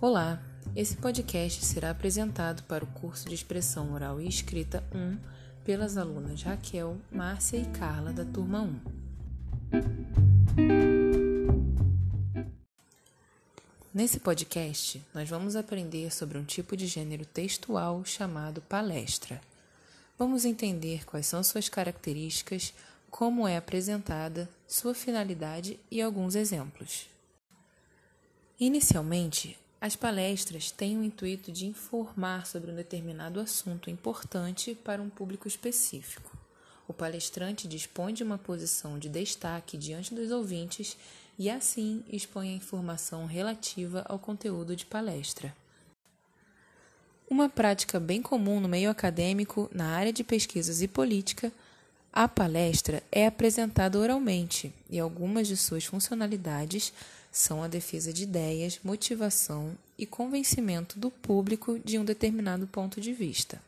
Olá, esse podcast será apresentado para o curso de Expressão Oral e Escrita 1 pelas alunas Raquel, Márcia e Carla da turma 1. Nesse podcast, nós vamos aprender sobre um tipo de gênero textual chamado palestra. Vamos entender quais são suas características, como é apresentada, sua finalidade e alguns exemplos. Inicialmente, as palestras têm o intuito de informar sobre um determinado assunto importante para um público específico. O palestrante dispõe de uma posição de destaque diante dos ouvintes e, assim, expõe a informação relativa ao conteúdo de palestra. Uma prática bem comum no meio acadêmico, na área de pesquisas e política, a palestra é apresentada oralmente e algumas de suas funcionalidades são a defesa de ideias, motivação e convencimento do público de um determinado ponto de vista.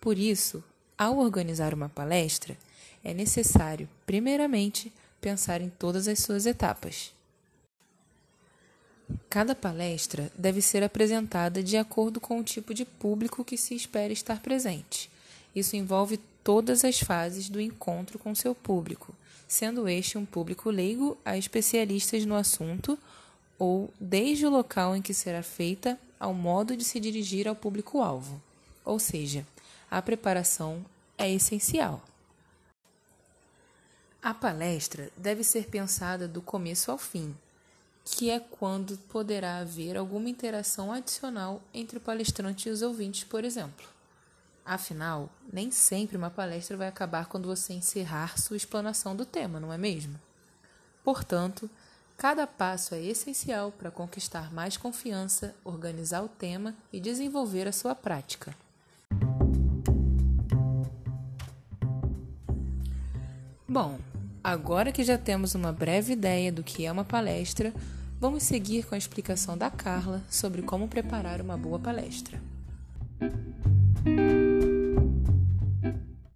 Por isso, ao organizar uma palestra, é necessário, primeiramente, pensar em todas as suas etapas. Cada palestra deve ser apresentada de acordo com o tipo de público que se espera estar presente. Isso envolve todas as fases do encontro com seu público, sendo este um público leigo a especialistas no assunto ou desde o local em que será feita ao modo de se dirigir ao público-alvo. Ou seja, a preparação é essencial. A palestra deve ser pensada do começo ao fim, que é quando poderá haver alguma interação adicional entre o palestrante e os ouvintes, por exemplo. Afinal, nem sempre uma palestra vai acabar quando você encerrar sua explanação do tema, não é mesmo? Portanto, cada passo é essencial para conquistar mais confiança, organizar o tema e desenvolver a sua prática. Bom, agora que já temos uma breve ideia do que é uma palestra, vamos seguir com a explicação da Carla sobre como preparar uma boa palestra.